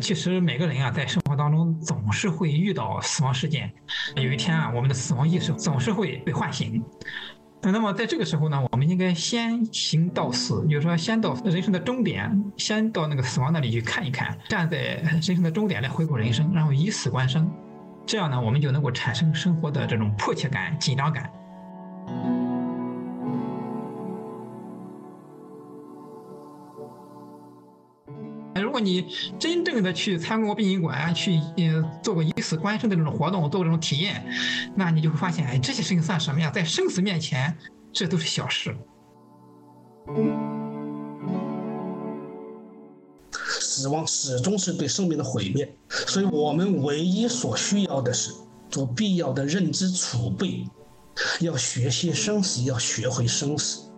其实每个人啊，在生活当中总是会遇到死亡事件。有一天啊，我们的死亡意识总是会被唤醒。那么在这个时候呢，我们应该先行到死，就是说先到人生的终点，先到那个死亡那里去看一看，站在人生的终点来回顾人生，然后以死观生。这样呢，我们就能够产生生活的这种迫切感、紧张感。你真正的去参观过殡仪馆，去呃做过以死观生的这种活动，做过这种体验，那你就会发现，哎，这些事情算什么呀？在生死面前，这都是小事。死亡始终是对生命的毁灭，所以我们唯一所需要的是做必要的认知储备，要学习生死，要学会生死。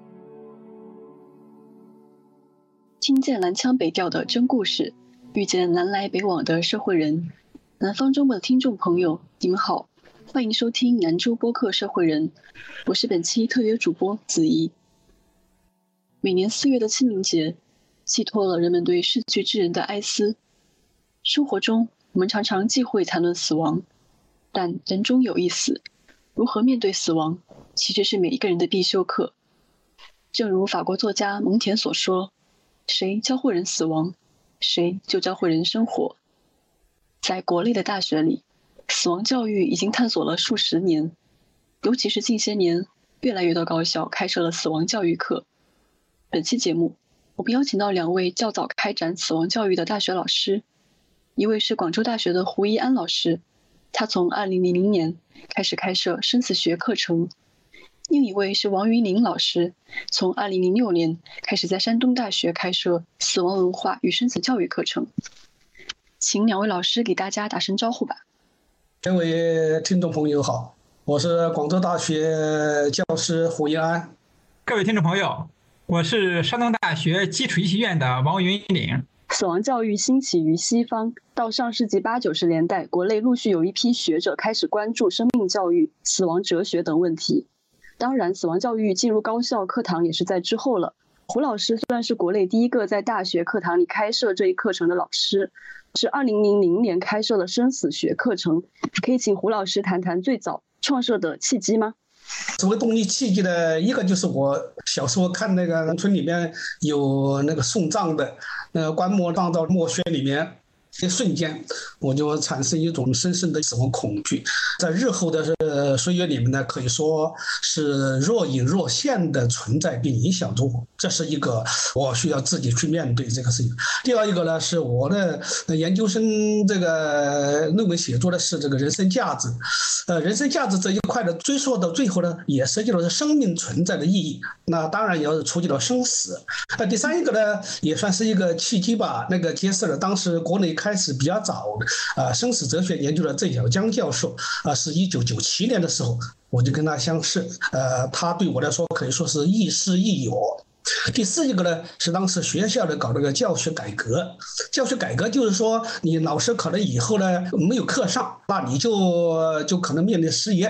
听见南腔北调的真故事，遇见南来北往的社会人。南方周末的听众朋友，你们好，欢迎收听南州播客《社会人》，我是本期特约主播子怡。每年四月的清明节，寄托了人们对逝去之人的哀思。生活中，我们常常忌讳谈论死亡，但人终有一死，如何面对死亡，其实是每一个人的必修课。正如法国作家蒙恬所说。谁教会人死亡，谁就教会人生活。在国内的大学里，死亡教育已经探索了数十年，尤其是近些年，越来越多高校开设了死亡教育课。本期节目，我们邀请到两位较早开展死亡教育的大学老师，一位是广州大学的胡一安老师，他从2000年开始开设生死学课程。另一位是王云林老师，从二零零六年开始在山东大学开设死亡文化与生死教育课程，请两位老师给大家打声招呼吧。各位听众朋友好，我是广州大学教师胡一安。各位听众朋友，我是山东大学基础医学院的王云岭。死亡教育兴起于西方，到上世纪八九十年代，国内陆续有一批学者开始关注生命教育、死亡哲学等问题。当然，死亡教育进入高校课堂也是在之后了。胡老师算是国内第一个在大学课堂里开设这一课程的老师，是二零零零年开设了生死学课程。可以请胡老师谈谈最早创设的契机吗？作为动力契机的一个就是我小时候看那个农村里面有那个送葬的，那个棺木放到墓穴里面。一瞬间，我就产生一种深深的死亡恐惧，在日后的岁月里面呢，可以说是若隐若现的存在并影响着我。这是一个我需要自己去面对这个事情。第二一个呢，是我的研究生这个论文写作的是这个人生价值，呃，人生价值这一块的追溯到最后呢，也涉及到是生命存在的意义。那当然也要触及到生死。那第三一个呢，也算是一个契机吧，那个揭示了当时国内。开始比较早的啊，生死哲学研究的郑小江教授啊，是一九九七年的时候，我就跟他相识，呃，他对我来说可以说是亦师亦友。第四一个呢，是当时学校的搞那个教学改革，教学改革就是说，你老师可能以后呢没有课上，那你就就可能面临失业。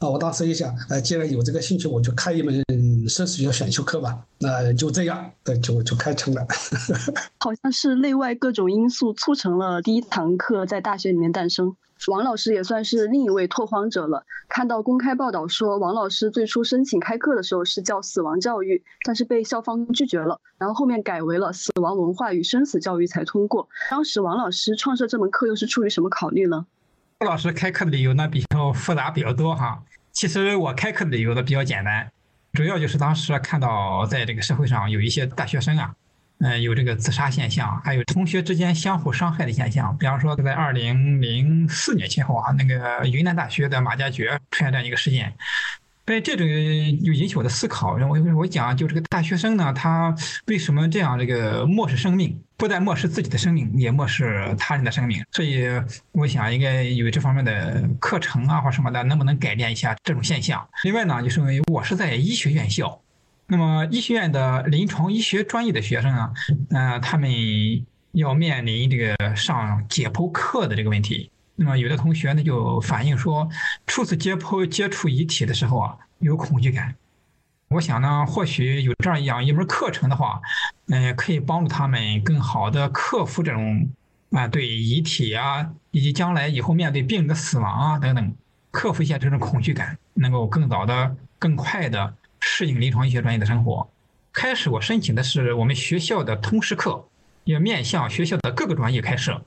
啊，我当时一想，呃，既然有这个兴趣，我就开一门生死学选修课吧。那就这样，对，就就开成了。好像是内外各种因素促成了第一堂课在大学里面诞生。王老师也算是另一位拓荒者了。看到公开报道说，王老师最初申请开课的时候是叫死亡教育，但是被校方拒绝了，然后后面改为了死亡文化与生死教育才通过。当时王老师创设这门课又是出于什么考虑呢？王老师开课的理由呢比较复杂，比较多哈。其实我开课的理由呢比较简单，主要就是当时看到在这个社会上有一些大学生啊，嗯，有这个自杀现象，还有同学之间相互伤害的现象。比方说，在二零零四年前后啊，那个云南大学的马加爵出现这样一个事件。哎，这种就引起我的思考。然后我我讲，就这个大学生呢，他为什么这样这个漠视生命？不但漠视自己的生命，也漠视他人的生命。所以，我想应该有这方面的课程啊，或什么的，能不能改变一下这种现象？另外呢，就是我是在医学院校，那么医学院的临床医学专业的学生啊，嗯，他们要面临这个上解剖课的这个问题。那么有的同学呢就反映说，初次解剖接触遗体的时候啊，有恐惧感，我想呢，或许有这样一门课程的话，嗯，可以帮助他们更好的克服这种啊对遗体啊以及将来以后面对病人的死亡啊等等，克服一下这种恐惧感，能够更早的、更快的适应临床医学专业的生活。开始我申请的是我们学校的通识课，也面向学校的各个专业开设。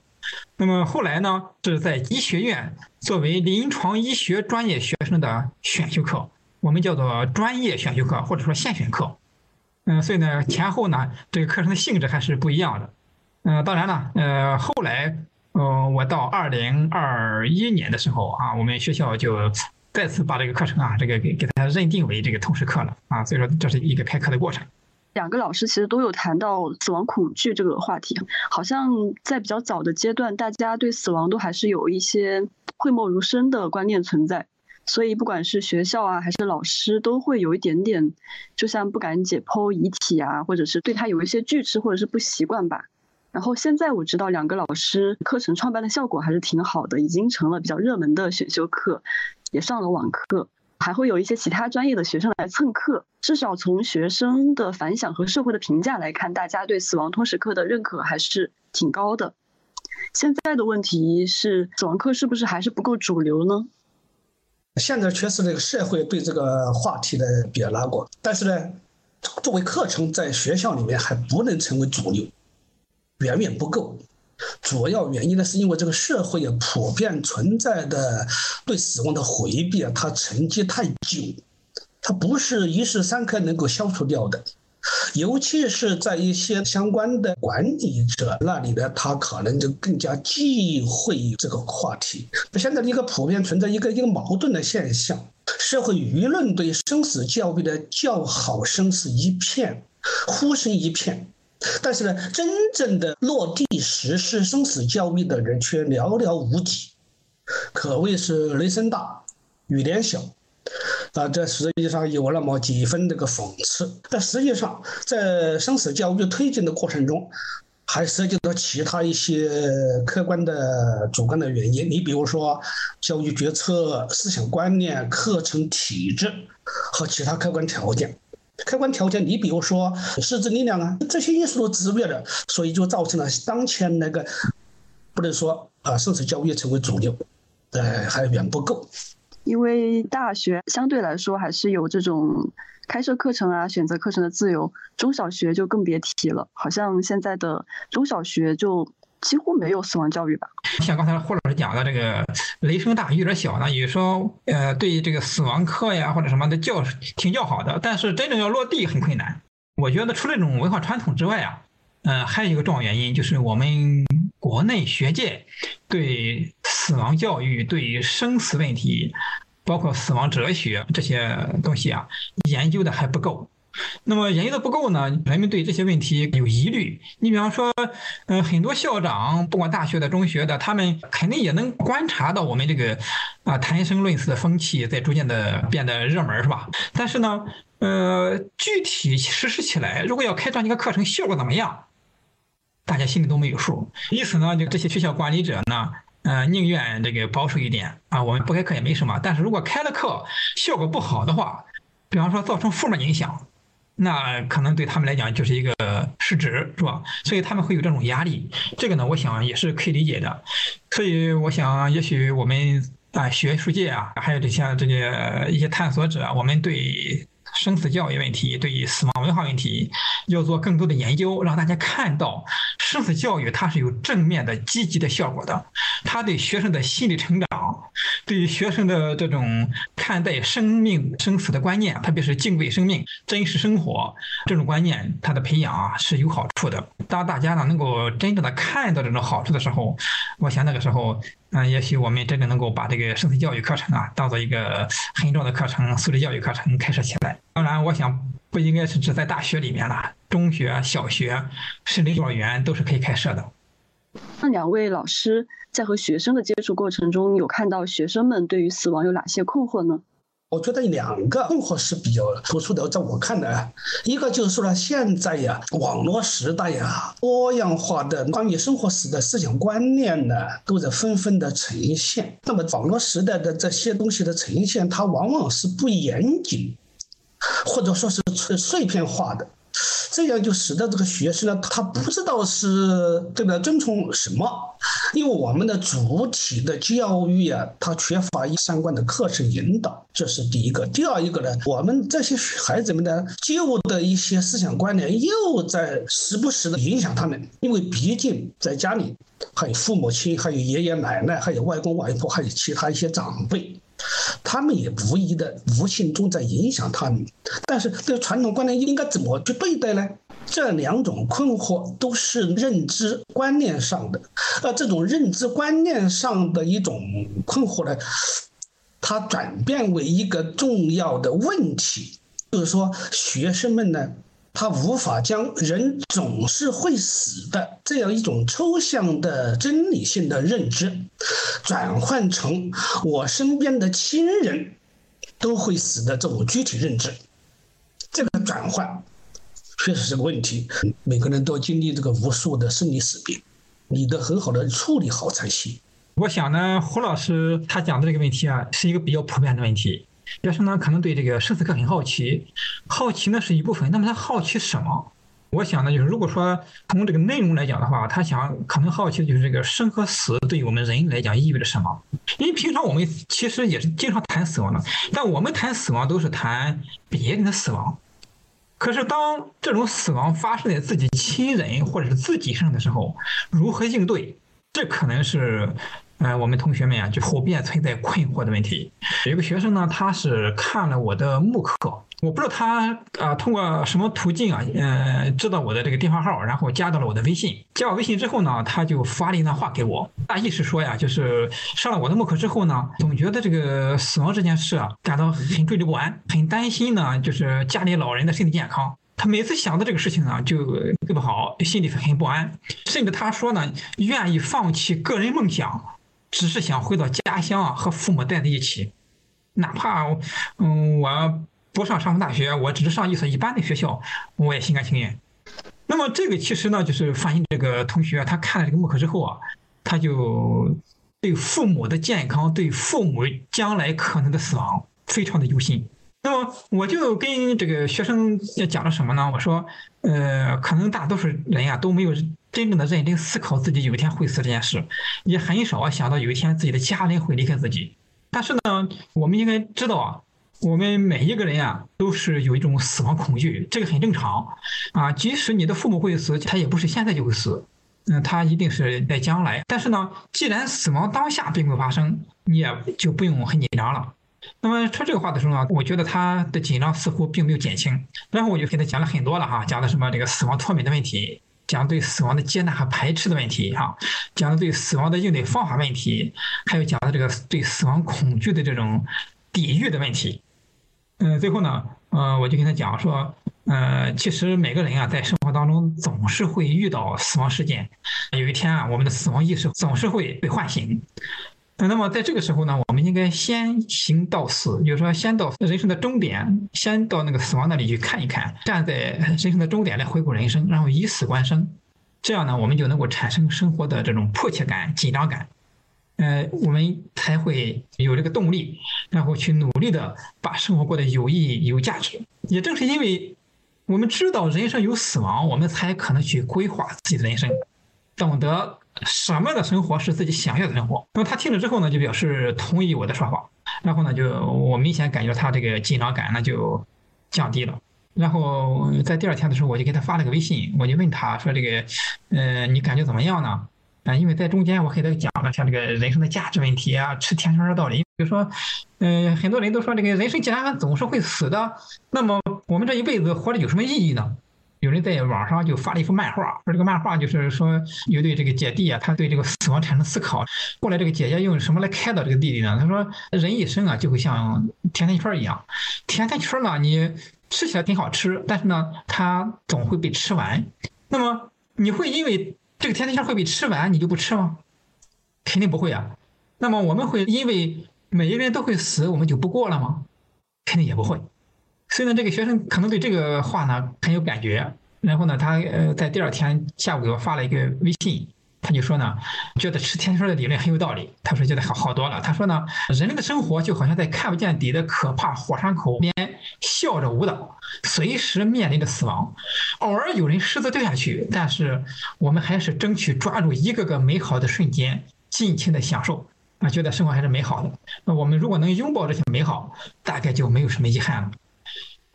那么后来呢，是在医学院作为临床医学专业学生的选修课。我们叫做专业选修课或者说现选课，嗯，所以呢前后呢这个课程的性质还是不一样的，嗯，当然了，呃，后来，呃，我到二零二一年的时候啊，我们学校就再次把这个课程啊，这个给给它认定为这个通识课了啊，所以说这是一个开课的过程。两个老师其实都有谈到死亡恐惧这个话题，好像在比较早的阶段，大家对死亡都还是有一些讳莫如深的观念存在。所以，不管是学校啊，还是老师，都会有一点点，就像不敢解剖遗体啊，或者是对他有一些拒斥或者是不习惯吧。然后现在我知道两个老师课程创办的效果还是挺好的，已经成了比较热门的选修课，也上了网课，还会有一些其他专业的学生来蹭课。至少从学生的反响和社会的评价来看，大家对死亡通识课的认可还是挺高的。现在的问题是，死亡课是不是还是不够主流呢？现在确实这个社会对这个话题的比较拉过，但是呢，作为课程在学校里面还不能成为主流，远远不够。主要原因呢，是因为这个社会啊普遍存在的对死亡的回避啊，它沉积太久，它不是一时三刻能够消除掉的。尤其是在一些相关的管理者那里呢，他可能就更加忌讳这个话题。现在一个普遍存在一个一个矛盾的现象：社会舆论对生死教育的叫好声是一片，呼声一片，但是呢，真正的落地实施生死教育的人却寥寥无几，可谓是雷声大雨点小。啊，这实际上有那么几分这个讽刺，但实际上在生死教育推进的过程中，还涉及到其他一些客观的、主观的原因。你比如说，教育决策、思想观念、课程体制和其他客观条件。客观条件，你比如说师资力量啊，这些因素都制约了，所以就造成了当前那个不能说啊，生死教育成为主流，呃，还远不够。因为大学相对来说还是有这种开设课程啊、选择课程的自由，中小学就更别提了。好像现在的中小学就几乎没有死亡教育吧？像刚才霍老师讲的这个雷声大雨点小呢，有时候呃对于这个死亡课呀或者什么的叫挺叫好的，但是真正要落地很困难。我觉得除了这种文化传统之外啊，嗯，还有一个重要原因就是我们国内学界对。死亡教育对于生死问题，包括死亡哲学这些东西啊，研究的还不够。那么研究的不够呢，人们对这些问题有疑虑。你比方说，嗯，很多校长，不管大学的、中学的，他们肯定也能观察到我们这个啊谈生论死的风气在逐渐的变得热门，是吧？但是呢，呃，具体实施起来，如果要开这样一个课程，效果怎么样？大家心里都没有数。因此呢，就这些学校管理者呢。嗯，宁愿这个保守一点啊，我们不开课也没什么。但是如果开了课效果不好的话，比方说造成负面影响，那可能对他们来讲就是一个市值，是吧？所以他们会有这种压力。这个呢，我想也是可以理解的。所以我想，也许我们啊，学术界啊，还有这些这个一些探索者，我们对。生死教育问题，对于死亡文化问题，要做更多的研究，让大家看到生死教育它是有正面的、积极的效果的。它对学生的心理成长，对于学生的这种看待生命生死的观念，特别是敬畏生命、珍视生活这种观念，它的培养啊是有好处的。当大家呢能够真正的看到这种好处的时候，我想那个时候。嗯，也许我们真的能够把这个生死教育课程啊，当做一个很重要的课程，素质教育课程开设起来。当然，我想不应该是只在大学里面了，中学、小学，甚至幼儿园都是可以开设的。那两位老师在和学生的接触过程中，有看到学生们对于死亡有哪些困惑呢？我觉得两个困惑是比较突出的，在我看来，一个就是说呢，现在呀，网络时代呀，多样化的关于生活时的思想观念呢，都在纷纷的呈现。那么，网络时代的这些东西的呈现，它往往是不严谨，或者说是碎片化的。这样就使得这个学生呢，他不知道是对不对？遵从什么？因为我们的主体的教育啊，它缺乏相关的课程引导，这是第一个。第二一个呢，我们这些孩子们的旧的一些思想观念又在时不时的影响他们，因为毕竟在家里还有父母亲，还有爷爷奶奶，还有外公外婆，还有其他一些长辈。他们也无疑的、无形中在影响他们，但是这传统观念应该怎么去对待呢？这两种困惑都是认知观念上的，而，这种认知观念上的一种困惑呢，它转变为一个重要的问题，就是说学生们呢。他无法将人总是会死的这样一种抽象的真理性的认知，转换成我身边的亲人都会死的这种具体认知。这个转换确实是个问题。每个人都经历这个无数的生离死别，你得很好的处理好才行。我想呢，胡老师他讲的这个问题啊，是一个比较普遍的问题。学生呢，可能对这个生死课很好奇，好奇呢是一部分。那么他好奇什么？我想呢，就是如果说从这个内容来讲的话，他想可能好奇的就是这个生和死对于我们人来讲意味着什么。因为平常我们其实也是经常谈死亡的，但我们谈死亡都是谈别人的死亡。可是当这种死亡发生在自己亲人或者是自己身上的时候，如何应对？这可能是。呃，我们同学们啊，就普遍存在困惑的问题。有一个学生呢，他是看了我的慕课，我不知道他啊通过什么途径啊，呃，知道我的这个电话号，然后加到了我的微信。加我微信之后呢，他就发了一段话给我，大意是说呀，就是上了我的慕课之后呢，总觉得这个死亡这件事啊，感到很惴惴不安，很担心呢，就是家里老人的身体健康。他每次想到这个事情呢，就睡不好，心里很不安，甚至他说呢，愿意放弃个人梦想。只是想回到家乡啊，和父母待在一起，哪怕嗯我不上上大学，我只是上一所一般的学校，我也心甘情愿。那么这个其实呢，就是发现这个同学他看了这个慕课之后啊，他就对父母的健康，对父母将来可能的死亡非常的忧心。那么我就跟这个学生讲了什么呢？我说，呃，可能大多数人啊都没有。真正的认真思考自己有一天会死这件事，也很少啊想到有一天自己的家人会离开自己。但是呢，我们应该知道啊，我们每一个人啊都是有一种死亡恐惧，这个很正常啊。即使你的父母会死，他也不是现在就会死，嗯，他一定是在将来。但是呢，既然死亡当下并未发生，你也就不用很紧张了。那么说这个话的时候呢，我觉得他的紧张似乎并没有减轻。然后我就给他讲了很多了哈，讲的什么这个死亡脱敏的问题。讲对死亡的接纳和排斥的问题，哈，讲的对死亡的应对方法问题，还有讲的这个对死亡恐惧的这种抵御的问题。嗯，最后呢，呃，我就跟他讲说，呃，其实每个人啊，在生活当中总是会遇到死亡事件，有一天啊，我们的死亡意识总是会被唤醒。那么在这个时候呢，我们应该先行到死，就是说先到人生的终点，先到那个死亡那里去看一看，站在人生的终点来回顾人生，然后以死观生，这样呢，我们就能够产生生活的这种迫切感、紧张感，呃，我们才会有这个动力，然后去努力的把生活过得有意义、有价值。也正是因为我们知道人生有死亡，我们才可能去规划自己的人生，懂得。什么样的生活是自己想要的生活？那么他听了之后呢，就表示同意我的说法。然后呢，就我明显感觉他这个紧张感呢就降低了。然后在第二天的时候，我就给他发了个微信，我就问他说：“这个，呃，你感觉怎么样呢？”啊，因为在中间我给他讲了像这个人生的价值问题啊，吃甜圈的道理。比如说，嗯，很多人都说这个人生既然总是会死的，那么我们这一辈子活着有什么意义呢？有人在网上就发了一幅漫画，说这个漫画就是说有对这个姐弟啊，他对这个死亡产生思考。后来这个姐姐用什么来开导这个弟弟呢？他说人一生啊就会像甜甜圈一样，甜甜圈呢你吃起来挺好吃，但是呢它总会被吃完。那么你会因为这个甜甜圈会被吃完你就不吃吗？肯定不会啊。那么我们会因为每一个人都会死我们就不过了吗？肯定也不会。所以呢，这个学生可能对这个话呢很有感觉，然后呢，他呃在第二天下午给我发了一个微信，他就说呢，觉得吃天说的理论很有道理。他说觉得好好多了。他说呢，人类的生活就好像在看不见底的可怕火山口边笑着舞蹈，随时面临着死亡。偶尔有人狮子掉下去，但是我们还是争取抓住一个个美好的瞬间，尽情的享受。啊，觉得生活还是美好的。那我们如果能拥抱这些美好，大概就没有什么遗憾了。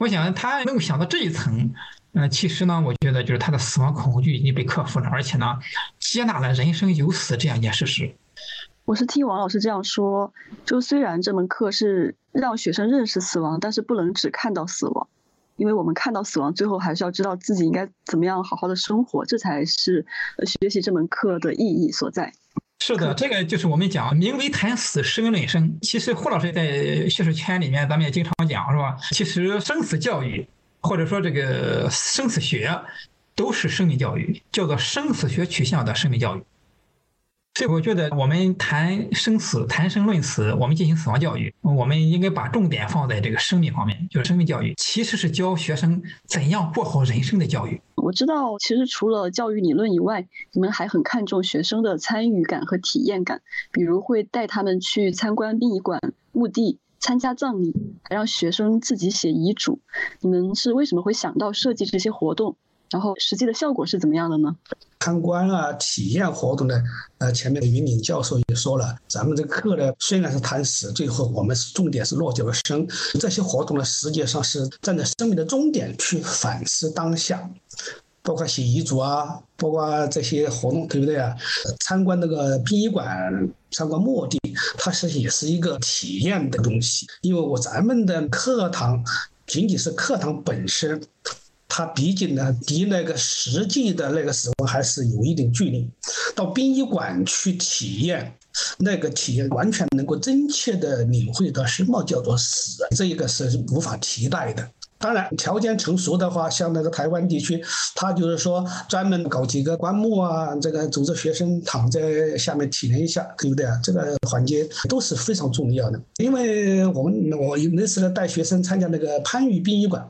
我想他能够想到这一层。嗯，其实呢，我觉得就是他的死亡恐惧已经被克服了，而且呢，接纳了人生有死这样一件事实。我是听王老师这样说，就虽然这门课是让学生认识死亡，但是不能只看到死亡，因为我们看到死亡，最后还是要知道自己应该怎么样好好的生活，这才是学习这门课的意义所在。是的，这个就是我们讲名为谈死，生论生。其实霍老师在学术圈里面，咱们也经常讲，是吧？其实生死教育。或者说，这个生死学都是生命教育，叫做生死学取向的生命教育。所以，我觉得我们谈生死、谈生论死，我们进行死亡教育，我们应该把重点放在这个生命方面，就是生命教育其实是教学生怎样过好人生的教育。我知道，其实除了教育理论以外，你们还很看重学生的参与感和体验感，比如会带他们去参观殡仪馆、墓地。参加葬礼，还让学生自己写遗嘱。你们是为什么会想到设计这些活动？然后实际的效果是怎么样的呢？参观啊，体验活动呢？呃，前面的云岭教授也说了，咱们这课呢，虽然是谈死，最后我们是重点是落脚生。这些活动呢，实际上是站在生命的终点去反思当下。包括写遗嘱啊，包括这些活动，对不对啊？参观那个殡仪馆，参观墓地，它是也是一个体验的东西。因为我咱们的课堂仅仅是课堂本身，它毕竟呢离那个实际的那个死亡还是有一定距离。到殡仪馆去体验，那个体验完全能够真切的领会到什么叫做死，这一个是无法替代的。当然，条件成熟的话，像那个台湾地区，他就是说专门搞几个棺木啊，这个组织学生躺在下面体验一下，对不对啊？这个环节都是非常重要的。因为我们我那次带学生参加那个番禺殡仪馆，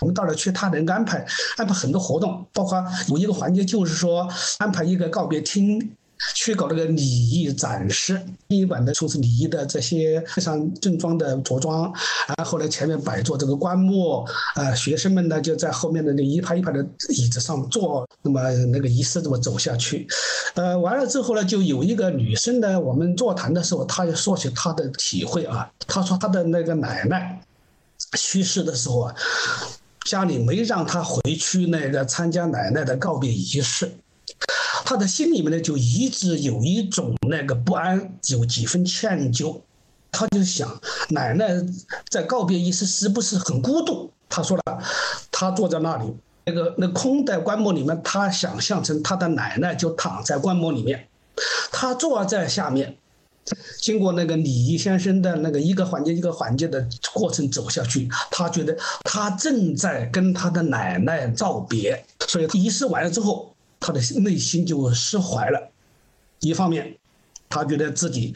我们到了去，他能安排安排很多活动，包括有一个环节就是说安排一个告别厅。去搞这个礼仪展示，殡仪馆的从事礼仪的这些非常正装的着装，然后呢前面摆坐这个棺木，啊学生们呢就在后面的那一排一排的椅子上坐，那么那个仪式这么走下去，呃完了之后呢就有一个女生呢，我们座谈的时候，她就说起她的体会啊，她说她的那个奶奶去世的时候啊，家里没让他回去那个参加奶奶的告别仪式。他的心里面呢，就一直有一种那个不安，有几分歉疚。他就想，奶奶在告别仪式是不是很孤独？他说了，他坐在那里，那个那空的棺木里面，他想象成他的奶奶就躺在棺木里面，他坐在下面，经过那个李仪先生的那个一个环节一个环节的过程走下去，他觉得他正在跟他的奶奶告别。所以仪式完了之后。他的内心就释怀了，一方面，他觉得自己，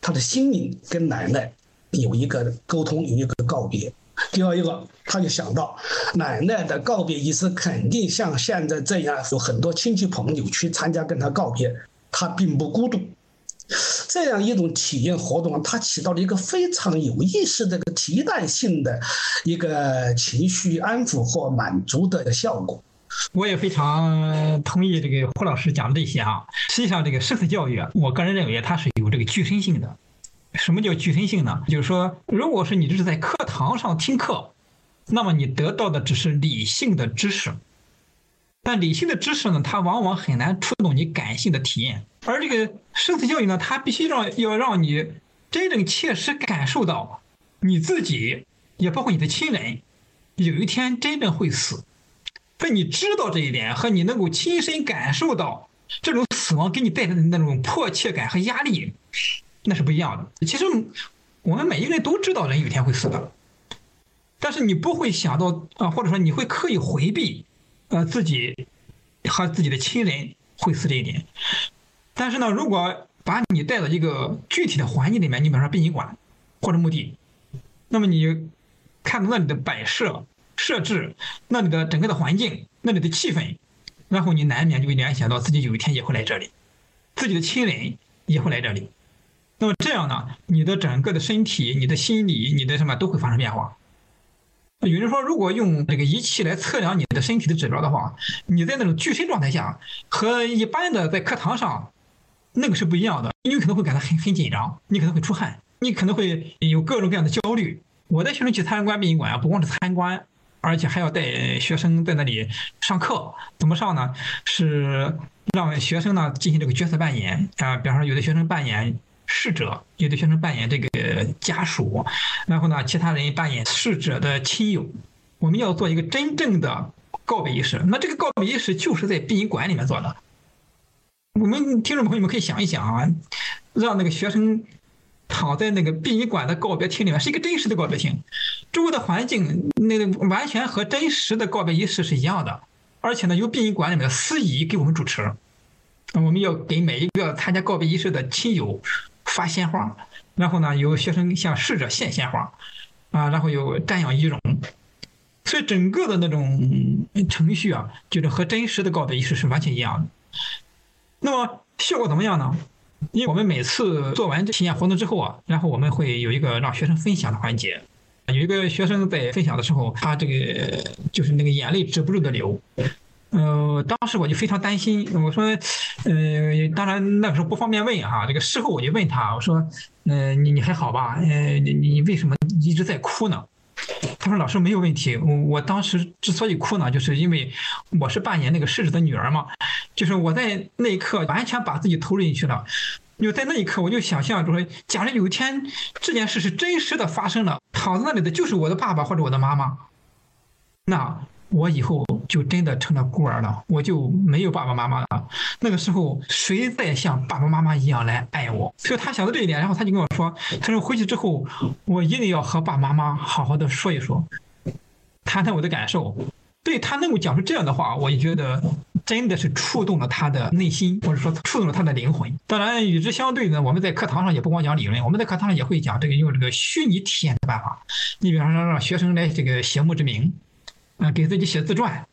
他的心灵跟奶奶有一个沟通，有一个告别；第二一个，他就想到奶奶的告别仪式肯定像现在这样，有很多亲戚朋友去参加跟他告别，他并不孤独。这样一种体验活动，它起到了一个非常有意思的、个替代性的一个情绪安抚或满足的效果。我也非常同意这个胡老师讲的这些啊。实际上，这个生死教育啊，我个人认为它是有这个具身性的。什么叫具身性呢？就是说，如果是你只是在课堂上听课，那么你得到的只是理性的知识。但理性的知识呢，它往往很难触动你感性的体验。而这个生死教育呢，它必须让要让你真正切实感受到你自己，也包括你的亲人，有一天真正会死。在你知道这一点和你能够亲身感受到这种死亡给你带来的那种迫切感和压力，那是不一样的。其实我们每一个人都知道人有一天会死的，但是你不会想到啊，或者说你会刻意回避，呃，自己和自己的亲人会死这一点。但是呢，如果把你带到一个具体的环境里面，你比方说殡仪馆或者墓地，那么你看到那里的摆设。设置那里的整个的环境，那里的气氛，然后你难免就会联想到自己有一天也会来这里。自己的亲人也会来这里。那么这样呢，你的整个的身体、你的心理、你的什么都会发生变化。有人说，如果用这个仪器来测量你的身体的指标的话，你在那种具身状态下和一般的在课堂上，那个是不一样的。你可能会感到很很紧张，你可能会出汗，你可能会有各种各样的焦虑。我带学生去参观殡仪馆啊，不光是参观，而且还要带学生在那里上课。怎么上呢？是让学生呢进行这个角色扮演啊，比方说有的学生扮演。逝者有的学生扮演这个家属，然后呢，其他人扮演逝者的亲友。我们要做一个真正的告别仪式。那这个告别仪式就是在殡仪馆里面做的。我们听众朋友们可以想一想啊，让那个学生躺在那个殡仪馆的告别厅里面，是一个真实的告别厅，周围的环境那个完全和真实的告别仪式是一样的，而且呢，由殡仪馆里面的司仪给我们主持。我们要给每一个参加告别仪式的亲友。发鲜花，然后呢，有学生向逝者献鲜花，啊，然后有瞻仰仪容，所以整个的那种程序啊，就是和真实的告别仪式是完全一样的。那么效果怎么样呢？因为我们每次做完这体验活动之后啊，然后我们会有一个让学生分享的环节，有一个学生在分享的时候，他这个就是那个眼泪止不住的流。呃，当时我就非常担心，我说，呃，当然那个时候不方便问哈，这个事后我就问他，我说，嗯，你你还好吧？呃，你你为什么一直在哭呢？他说老师没有问题，我我当时之所以哭呢，就是因为我是扮演那个逝者的女儿嘛，就是我在那一刻完全把自己投入进去了，就在那一刻我就想象，就说假如有一天这件事是真实的发生了，躺在那里的就是我的爸爸或者我的妈妈，那。我以后就真的成了孤儿了，我就没有爸爸妈妈了。那个时候，谁再像爸爸妈妈一样来爱我？所以他想到这一点，然后他就跟我说：“他说回去之后，我一定要和爸爸妈妈好好的说一说，谈谈我的感受。”对他能够讲出这样的话，我就觉得真的是触动了他的内心，或者说触动了他的灵魂。当然，与之相对呢，我们在课堂上也不光讲理论，我们在课堂上也会讲这个用这个虚拟体验的办法。你比方说，让学生来这个写墓志铭。啊，给自己写自传，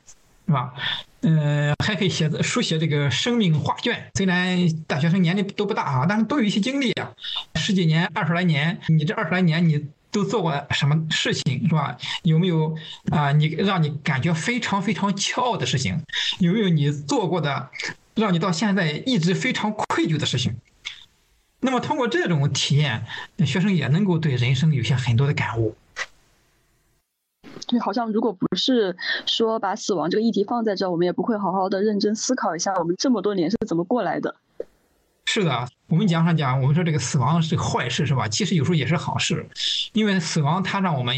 是吧？嗯，还可以写书写这个生命画卷。虽然大学生年龄都不大啊，但是都有一些经历啊，十几年、二十来年。你这二十来年，你都做过什么事情，是吧？有没有啊？你让你感觉非常非常骄傲的事情？有没有你做过的，让你到现在一直非常愧疚的事情？那么通过这种体验，学生也能够对人生有些很多的感悟。对，好像如果不是说把死亡这个议题放在这，我们也不会好好的认真思考一下，我们这么多年是怎么过来的。是的，我们讲上讲，我们说这个死亡是坏事，是吧？其实有时候也是好事，因为死亡它让我们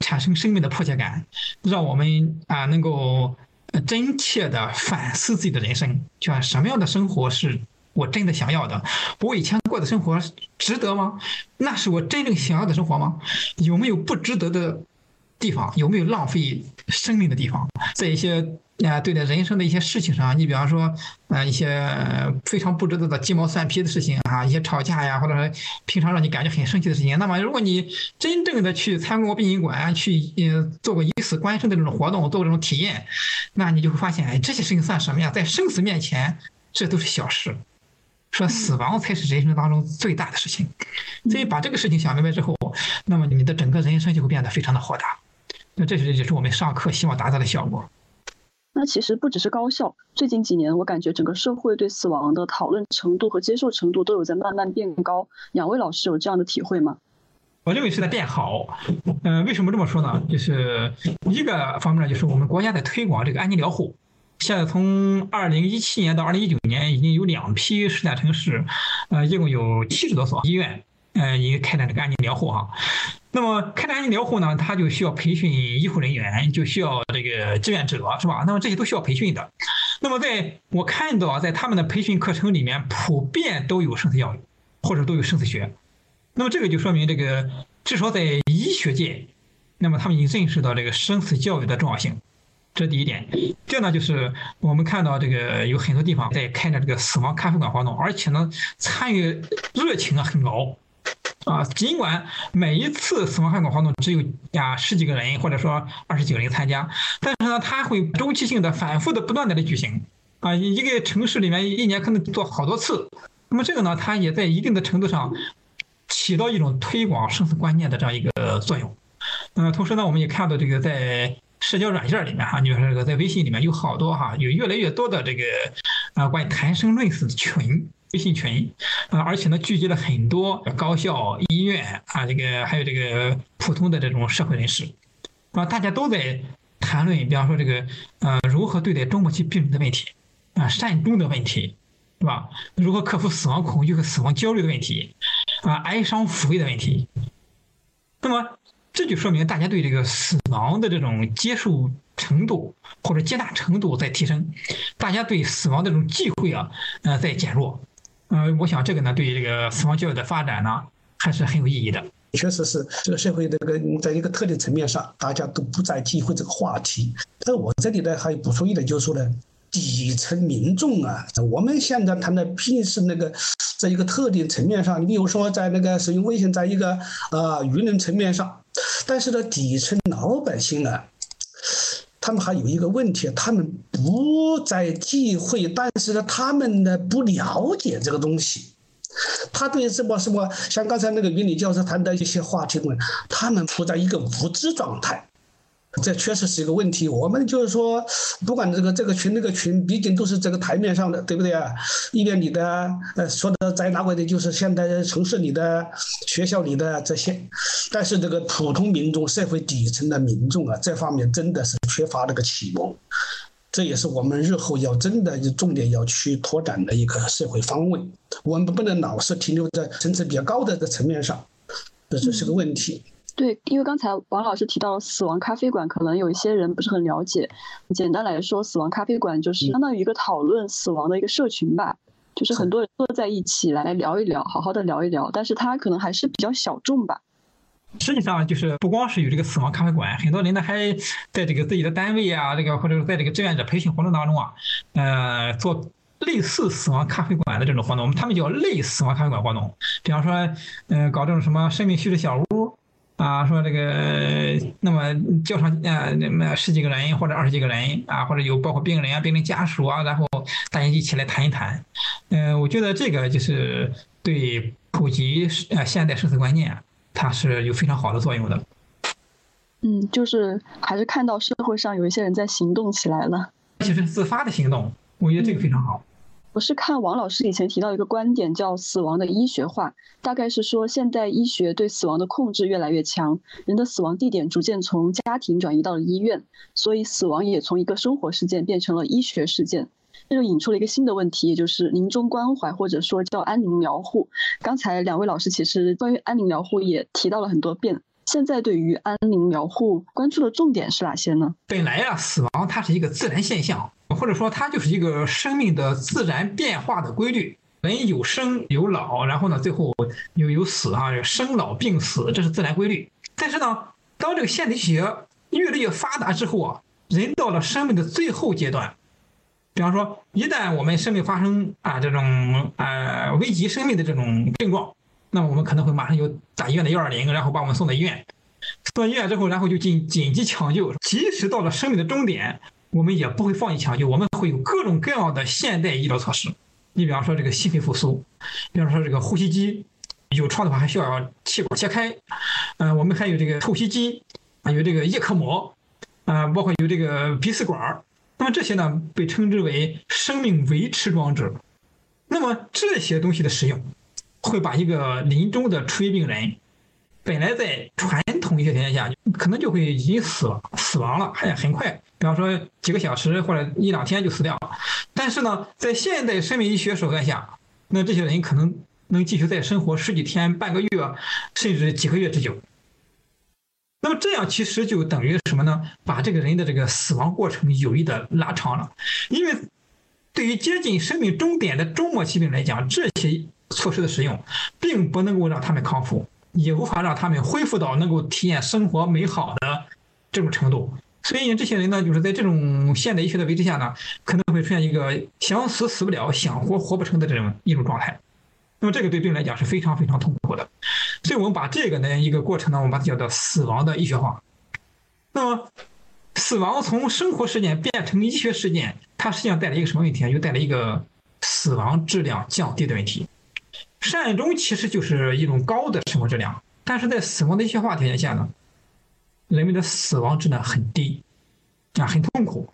产生生命的迫切感，让我们啊能够真切的反思自己的人生，就像什么样的生活是我真的想要的？我以前过的生活值得吗？那是我真正想要的生活吗？有没有不值得的？地方有没有浪费生命的地方？在一些啊对待人生的一些事情上，你比方说啊一些非常不值得的鸡毛蒜皮的事情啊，一些吵架呀，或者说平常让你感觉很生气的事情，那么如果你真正的去参观过殡仪馆，去呃做过以死观生的这种活动，做过这种体验，那你就会发现，哎，这些事情算什么呀？在生死面前，这都是小事。说死亡才是人生当中最大的事情。所以把这个事情想明白之后，那么你的整个人生就会变得非常的豁达。那这是就是我们上课希望达到的效果。那其实不只是高校，最近几年我感觉整个社会对死亡的讨论程度和接受程度都有在慢慢变高。两位老师有这样的体会吗？我认为是在变好。嗯，为什么这么说呢？就是一个方面就是我们国家在推广这个安宁疗护。现在从二零一七年到二零一九年，已经有两批试点城市，呃，一共有七十多所医院，呃，已经开展这个安宁疗护哈。那么开展安宁疗护呢，他就需要培训医护人员，就需要这个志愿者，是吧？那么这些都需要培训的。那么在我看到啊，在他们的培训课程里面，普遍都有生死教育，或者都有生死学。那么这个就说明，这个至少在医学界，那么他们已经认识到这个生死教育的重要性。这第一点。第二呢，就是我们看到这个有很多地方在开展这个死亡咖啡馆活动，而且呢，参与热情啊很高。啊，尽管每一次死亡看管活动只有呀十几个人，或者说二十几个人参加，但是呢，它会周期性的、反复的、不断的来举行。啊，一个城市里面一年可能做好多次。那么这个呢，它也在一定的程度上起到一种推广生死观念的这样一个作用。嗯，同时呢，我们也看到这个在社交软件里面哈，你说这个在微信里面有好多哈，有越来越多的这个啊关于谈生论死的群。微信群，啊，而且呢，聚集了很多高校、医院啊，这个还有这个普通的这种社会人士，啊，大家都在谈论，比方说这个呃，如何对待中末期病人的问题，啊，善终的问题，是吧？如何克服死亡恐惧和死亡焦虑的问题，啊，哀伤抚慰的问题。那么，这就说明大家对这个死亡的这种接受程度或者接纳程度在提升，大家对死亡的这种忌讳啊，呃，在减弱。嗯，我想这个呢，对于这个死亡教育的发展呢，还是很有意义的。确实是这个社会这个在一个特定层面上，大家都不再忌讳这个话题。但我这里呢，还有补充一点，就是说呢，底层民众啊，我们现在谈的毕竟是那个在一个特定层面上，你比如说在那个使用微信，在一个呃舆论层面上，但是呢，底层老百姓啊。他们还有一个问题，他们不在忌讳，但是呢，他们呢不了解这个东西，他对什么什么，像刚才那个云里教授谈的一些话题呢，他们处在一个无知状态。这确实是一个问题。我们就是说，不管这个这个群那个群，毕竟都是这个台面上的，对不对啊？一边你的呃说的在哪位的，就是现在城市里的、学校里的这些，但是这个普通民众、社会底层的民众啊，这方面真的是缺乏那个启蒙。这也是我们日后要真的重点要去拓展的一个社会方位。我们不能老是停留在层次比较高的这层面上，这这是个问题。对，因为刚才王老师提到死亡咖啡馆，可能有一些人不是很了解。简单来说，死亡咖啡馆就是相当于一个讨论死亡的一个社群吧，就是很多人坐在一起来聊一聊，好好的聊一聊。但是它可能还是比较小众吧。实际上，就是不光是有这个死亡咖啡馆，很多人呢还在这个自己的单位啊，这个或者是在这个志愿者培训活动当中啊，呃，做类似死亡咖啡馆的这种活动，我们他们叫类死亡咖啡馆活动。比方说，嗯，搞这种什么生命叙事小屋。啊，说这个，那么叫上呃那么十几个人或者二十几个人啊，或者有包括病人啊、病人家属啊，然后大家一起来谈一谈。嗯，我觉得这个就是对普及呃现代生死观念，它是有非常好的作用的。嗯，就是还是看到社会上有一些人在行动起来了，而且是自发的行动，我觉得这个非常好。我是看王老师以前提到一个观点，叫死亡的医学化，大概是说现代医学对死亡的控制越来越强，人的死亡地点逐渐从家庭转移到了医院，所以死亡也从一个生活事件变成了医学事件，这就引出了一个新的问题，也就是临终关怀或者说叫安宁疗护。刚才两位老师其实关于安宁疗护也提到了很多遍，现在对于安宁疗护关注的重点是哪些呢？本来啊，死亡它是一个自然现象。或者说，它就是一个生命的自然变化的规律。人有生有老，然后呢，最后又有死啊，生老病死，这是自然规律。但是呢，当这个现代医学越来越发达之后啊，人到了生命的最后阶段，比方说，一旦我们生命发生啊这种呃危及生命的这种症状，那么我们可能会马上就打医院的幺二零，然后把我们送到医院。送到医院之后，然后就进紧急抢救，即使到了生命的终点。我们也不会放弃抢救，我们会有各种各样的现代医疗措施。你比方说这个心肺复苏，比方说这个呼吸机，有创的话还需要气管切开。嗯，我们还有这个透析机，啊，有这个叶克膜，啊，包括有这个鼻饲管儿那么这些呢，被称之为生命维持装置。那么这些东西的使用，会把一个临终的初病人。本来在传统医学条件下，可能就会已经死了，死亡了，还很快，比方说几个小时或者一两天就死掉了。但是呢，在现代生命医学手段下，那这些人可能能继续再生活十几天、半个月，甚至几个月之久。那么这样其实就等于什么呢？把这个人的这个死亡过程有意的拉长了。因为对于接近生命终点的中末期病人来讲，这些措施的使用，并不能够让他们康复。也无法让他们恢复到能够体验生活美好的这种程度，所以这些人呢，就是在这种现代医学的维持下呢，可能会出现一个想死死不了、想活活不成的这种一种状态。那么这个对病人来讲是非常非常痛苦的。所以我们把这个呢一个过程呢，我们把它叫做死亡的医学化。那么，死亡从生活事件变成医学事件，它实际上带来一个什么问题啊？就带来一个死亡质量降低的问题。善终其实就是一种高的生活质量，但是在死亡的一些化条件下呢，人们的死亡质量很低，啊，很痛苦。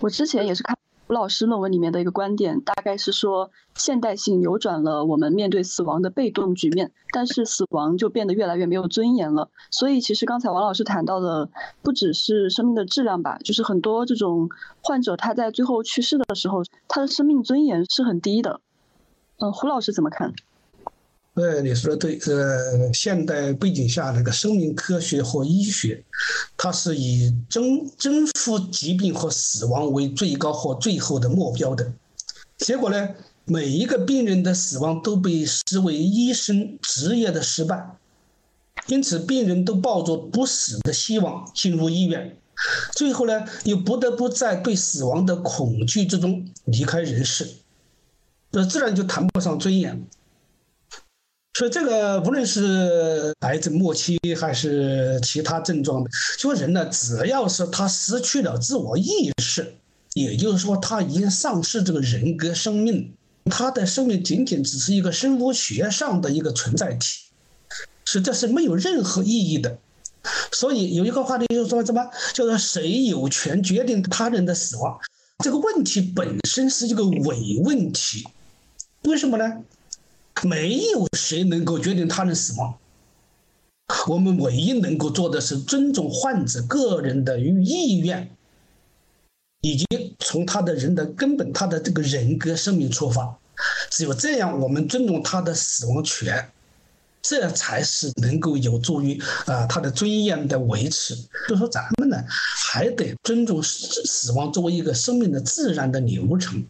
我之前也是看。吴老师论文里面的一个观点，大概是说现代性扭转了我们面对死亡的被动局面，但是死亡就变得越来越没有尊严了。所以其实刚才王老师谈到的不只是生命的质量吧，就是很多这种患者他在最后去世的时候，他的生命尊严是很低的。嗯，胡老师怎么看？对，你说的对。呃，现代背景下，那个生命科学和医学，它是以征征服疾病和死亡为最高和最后的目标的。结果呢，每一个病人的死亡都被视为医生职业的失败，因此病人都抱着不死的希望进入医院，最后呢，又不得不在对死亡的恐惧之中离开人世，这自然就谈不上尊严。所以这个无论是癌症末期还是其他症状，说人呢，只要是他失去了自我意识，也就是说他已经丧失这个人格生命，他的生命仅仅只是一个生物学上的一个存在体，实际是没有任何意义的。所以有一个话题就是说什么，叫做谁有权决定他人的死亡？这个问题本身是一个伪问题，为什么呢？没有谁能够决定他人死亡，我们唯一能够做的是尊重患者个人的意愿，以及从他的人的根本，他的这个人格生命出发，只有这样，我们尊重他的死亡权，这才是能够有助于啊他的尊严的维持。就说咱们呢，还得尊重死死亡作为一个生命的自然的流程。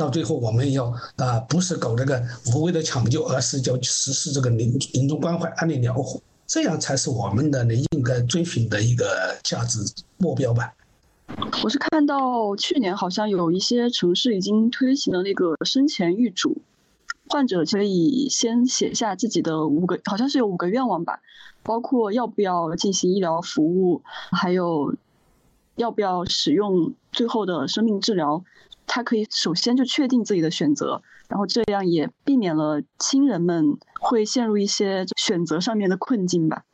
到最后，我们要啊，不是搞这个无谓的抢救，而是叫实施这个临临终关怀、安宁疗护，这样才是我们的应该遵循的一个价值目标吧。我是看到去年好像有一些城市已经推行了那个生前预嘱，患者可以先写下自己的五个，好像是有五个愿望吧，包括要不要进行医疗服务，还有要不要使用最后的生命治疗。他可以首先就确定自己的选择，然后这样也避免了亲人们会陷入一些选择上面的困境吧。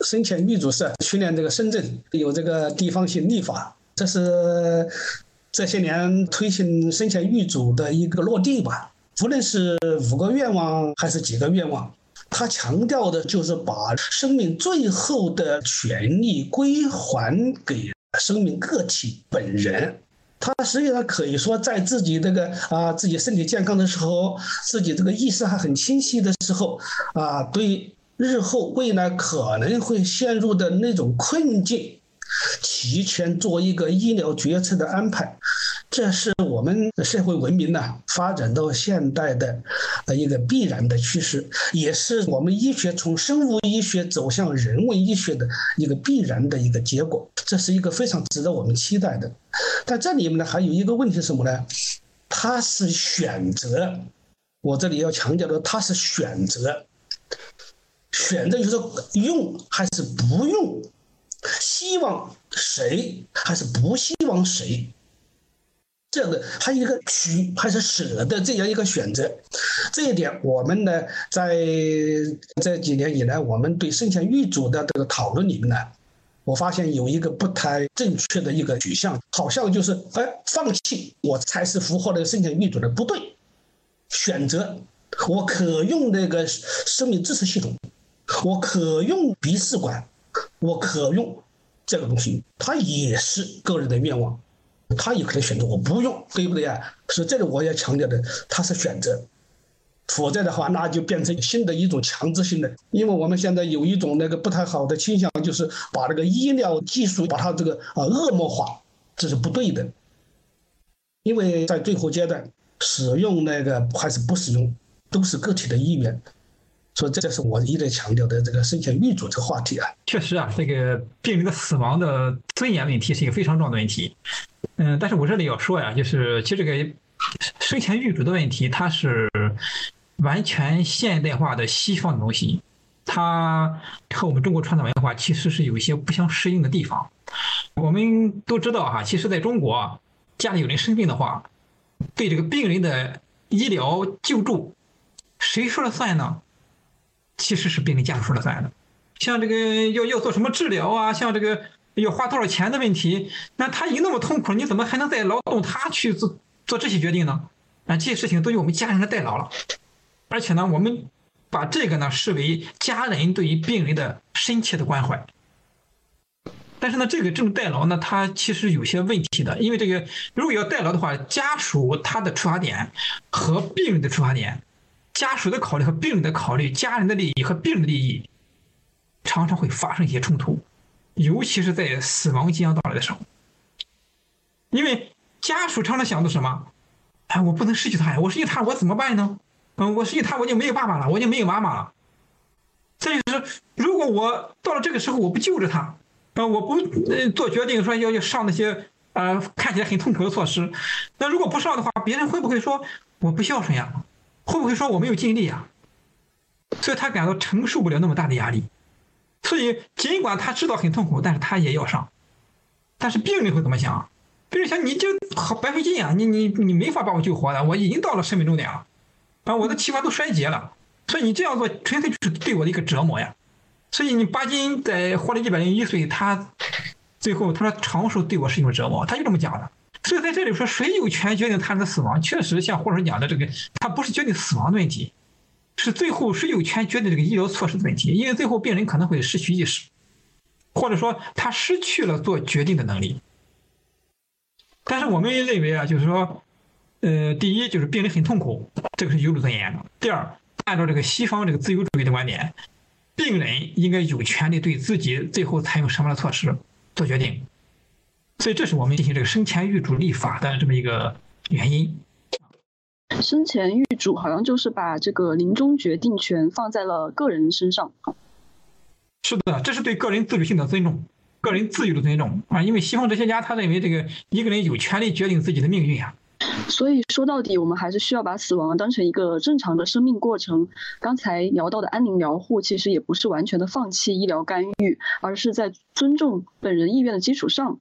生前预嘱是去年这个深圳有这个地方性立法，这是这些年推行生前预嘱的一个落地吧。无论是五个愿望还是几个愿望，他强调的就是把生命最后的权利归还给生命个体本人。他实际上可以说，在自己这个啊，自己身体健康的时候，自己这个意识还很清晰的时候，啊，对日后未来可能会陷入的那种困境，提前做一个医疗决策的安排。这是我们社会文明呢发展到现代的呃一个必然的趋势，也是我们医学从生物医学走向人文医学的一个必然的一个结果。这是一个非常值得我们期待的。但这里面呢还有一个问题是什么呢？它是选择，我这里要强调的，它是选择，选择就是用还是不用，希望谁还是不希望谁。这个还有一个取还是舍的这样一个选择，这一点我们呢在这几年以来，我们对生前预嘱的这个讨论里面呢，我发现有一个不太正确的一个取向，好像就是哎放弃我才是符合那个生前预嘱的，不对，选择我可用那个生命支持系统，我可用鼻试管，我可用这个东西，它也是个人的愿望。他也可能选择我不用，对不对啊？所以这里我要强调的，他是选择，否则的话，那就变成新的一种强制性的。因为我们现在有一种那个不太好的倾向，就是把那个医疗技术把它这个啊恶魔化，这是不对的。因为在最后阶段，使用那个还是不使用，都是个体的意愿。所以这是我一直强调的这个生前预嘱这个话题啊。确实啊，这个病人的死亡的尊严问题是一个非常重要的问题。嗯，但是我这里要说呀，就是其实这个生前预嘱的问题，它是完全现代化的西方的东西，它和我们中国传统文化其实是有一些不相适应的地方。我们都知道哈，其实在中国，家里有人生病的话，对这个病人的医疗救助，谁说了算呢？其实是病人家属说了算的。像这个要要做什么治疗啊，像这个要花多少钱的问题，那他已经那么痛苦，你怎么还能再劳动他去做做这些决定呢？啊，这些事情都由我们家人来代劳了。而且呢，我们把这个呢视为家人对于病人的深切的关怀。但是呢，这个这种代劳呢，它其实有些问题的，因为这个如果要代劳的话，家属他的出发点和病人的出发点，家属的考虑和病人的考虑，家人的利益和病人的利益，常常会发生一些冲突，尤其是在死亡即将到来的时候，因为家属常常想的什么？哎，我不能失去他呀！我失去他，我怎么办呢？嗯，我失去他，我就没有爸爸了，我就没有妈妈了。再就是，如果我到了这个时候，我不救着他。啊，我不呃做决定说要要上那些呃看起来很痛苦的措施，那如果不上的话，别人会不会说我不孝顺呀？会不会说我没有尽力啊？所以他感到承受不了那么大的压力，所以尽管他知道很痛苦，但是他也要上。但是病人会怎么想？病人想你就好白费劲啊，你你你没法把我救活的，我已经到了生命终点了，啊，我的器官都衰竭了，所以你这样做纯粹就是对我的一个折磨呀。所以你巴金在活了一百零一岁，他最后他说长寿对我是一种折磨，他就这么讲的。所以在这里说谁有权决定他人的死亡，确实像霍尔讲的这个，他不是决定死亡的问题，是最后谁有权决定这个医疗措施的问题。因为最后病人可能会失去意识，或者说他失去了做决定的能力。但是我们认为啊，就是说，呃，第一就是病人很痛苦，这个是有辱尊严的。第二，按照这个西方这个自由主义的观点。病人应该有权利对自己最后采用什么样的措施做决定，所以这是我们进行这个生前预嘱立法的这么一个原因。生前预嘱好像就是把这个临终决定权放在了个人身上。是的，这是对个人自主性的尊重，个人自由的尊重啊！因为西方哲学家他认为这个一个人有权利决定自己的命运啊。所以说到底，我们还是需要把死亡当成一个正常的生命过程。刚才聊到的安宁疗护，其实也不是完全的放弃医疗干预，而是在尊重本人意愿的基础上，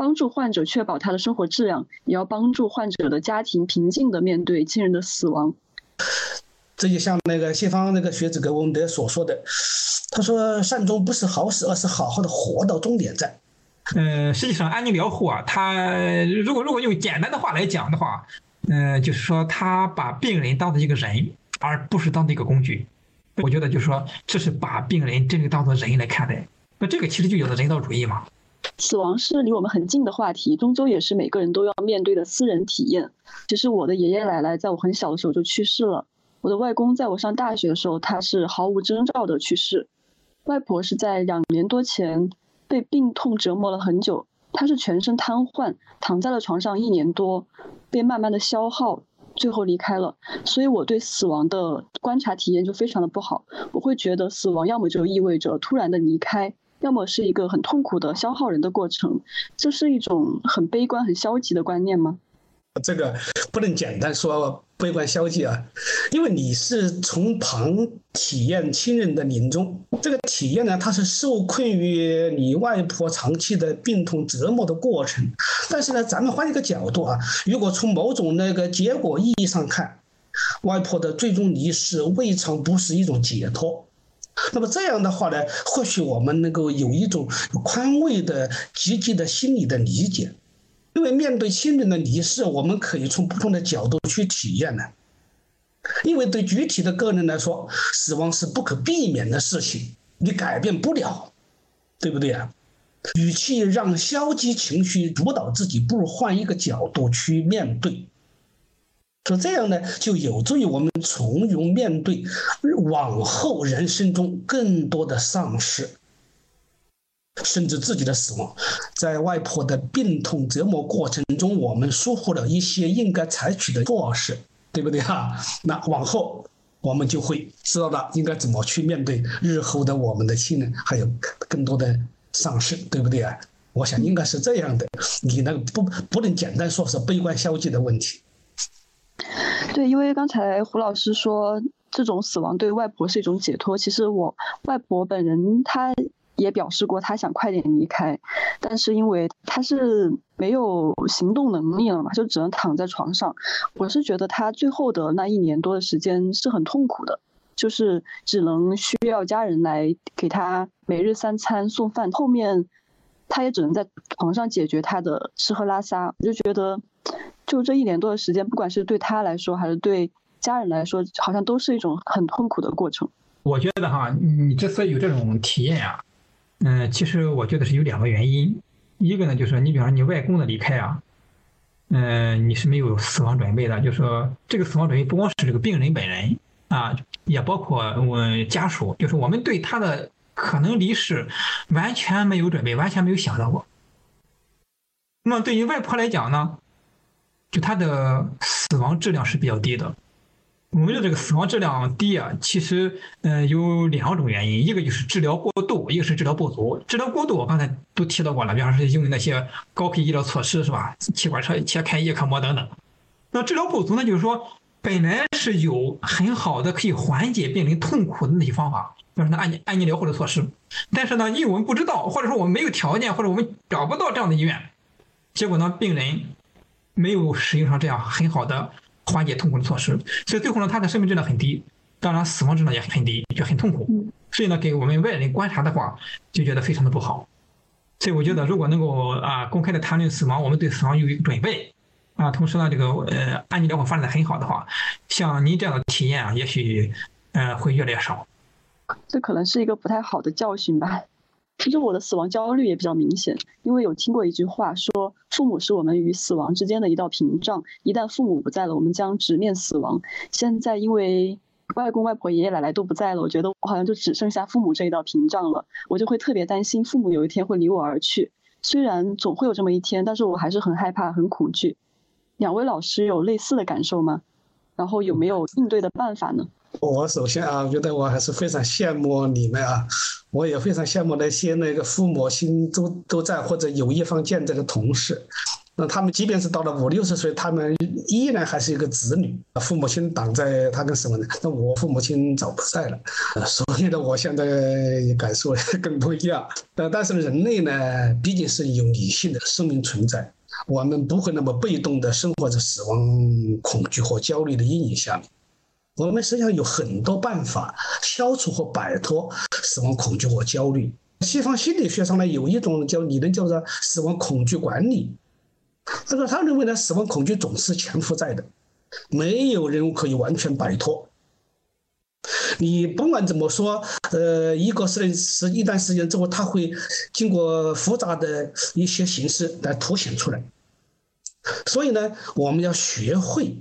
帮助患者确保他的生活质量，也要帮助患者的家庭平静的面对亲人的死亡。这就像那个西方那个学者格温德所说的，他说：“善终不是好死，而是好好的活到终点站。”呃，实际上安宁疗护啊，他如果如果用简单的话来讲的话，嗯，就是说他把病人当做一个人，而不是当做一个工具。我觉得就是说，这是把病人真正当做人来看待。那这个其实就有了人道主义嘛。死亡是离我们很近的话题，终究也是每个人都要面对的私人体验。其实我的爷爷奶奶在我很小的时候就去世了，我的外公在我上大学的时候他是毫无征兆的去世，外婆是在两年多前。被病痛折磨了很久，她是全身瘫痪，躺在了床上一年多，被慢慢的消耗，最后离开了。所以我对死亡的观察体验就非常的不好，我会觉得死亡要么就意味着突然的离开，要么是一个很痛苦的消耗人的过程。这是一种很悲观、很消极的观念吗？这个不能简单说悲观消极啊，因为你是从旁体验亲人的临终，这个体验呢，它是受困于你外婆长期的病痛折磨的过程。但是呢，咱们换一个角度啊，如果从某种那个结果意义上看，外婆的最终离世未尝不是一种解脱。那么这样的话呢，或许我们能够有一种宽慰的、积极的心理的理解。因为面对亲人的离世，我们可以从不同的角度去体验呢。因为对具体的个人来说，死亡是不可避免的事情，你改变不了，对不对啊？与其让消极情绪主导自己，不如换一个角度去面对。说这样呢，就有助于我们从容面对往后人生中更多的丧失。甚至自己的死亡，在外婆的病痛折磨过程中，我们疏忽了一些应该采取的措施，对不对哈？那往后我们就会知道了应该怎么去面对日后的我们的亲人，还有更多的丧失，对不对啊？我想应该是这样的。你那个不不能简单说是悲观消极的问题。对，因为刚才胡老师说这种死亡对外婆是一种解脱，其实我外婆本人她。也表示过他想快点离开，但是因为他是没有行动能力了嘛，就只能躺在床上。我是觉得他最后的那一年多的时间是很痛苦的，就是只能需要家人来给他每日三餐送饭，后面他也只能在床上解决他的吃喝拉撒。我就觉得，就这一年多的时间，不管是对他来说还是对家人来说，好像都是一种很痛苦的过程。我觉得哈，你之所以有这种体验啊，嗯，其实我觉得是有两个原因。一个呢，就是你比方说你外公的离开啊，嗯，你是没有死亡准备的，就是说这个死亡准备不光是这个病人本人啊，也包括我家属，就是我们对他的可能离世完全没有准备，完全没有想到过。那么对于外婆来讲呢，就她的死亡质量是比较低的。我们的这个死亡质量低啊，其实呃有两种原因，一个就是治疗过度，一个是治疗不足。治疗过度我刚才都提到过了，比方说用那些高科技医疗措施是吧？气管车切开、叶克膜等等。那治疗不足呢，就是说本来是有很好的可以缓解病人痛苦的那些方法，比如说按按尼疗或者措施，但是呢，因为我们不知道，或者说我们没有条件，或者我们找不到这样的医院，结果呢，病人没有使用上这样很好的。缓解痛苦的措施，所以最后呢，他的生命质量很低，当然死亡质量也很低，就很痛苦。所以呢，给我们外人观察的话，就觉得非常的不好。所以我觉得，如果能够啊公开的谈论死亡，我们对死亡有一个准备啊，同时呢，这个呃安宁疗法发展的很好的话，像您这样的体验啊，也许呃会越来越少。这可能是一个不太好的教训吧。其实我的死亡焦虑也比较明显，因为有听过一句话说，父母是我们与死亡之间的一道屏障，一旦父母不在了，我们将直面死亡。现在因为外公外婆、爷爷奶奶都不在了，我觉得我好像就只剩下父母这一道屏障了，我就会特别担心父母有一天会离我而去。虽然总会有这么一天，但是我还是很害怕、很恐惧。两位老师有类似的感受吗？然后有没有应对的办法呢？我首先啊，觉得我还是非常羡慕你们啊，我也非常羡慕那些那个父母亲都都在或者有一方健在的同事，那他们即便是到了五六十岁，他们依然还是一个子女，父母亲挡在他跟什么呢？那我父母亲早不在了，所以呢，我现在感受更不一样。但，但是人类呢，毕竟是有理性的生命存在，我们不会那么被动的生活在死亡恐惧和焦虑的阴影下面。我们实际上有很多办法消除或摆脱死亡恐惧和焦虑。西方心理学上呢，有一种叫理论叫做死亡恐惧管理。他说他认为呢，死亡恐惧总是潜伏在的，没有人可以完全摆脱。你甭管怎么说，呃，一个是是一段时间之后，他会经过复杂的一些形式来凸显出来。所以呢，我们要学会。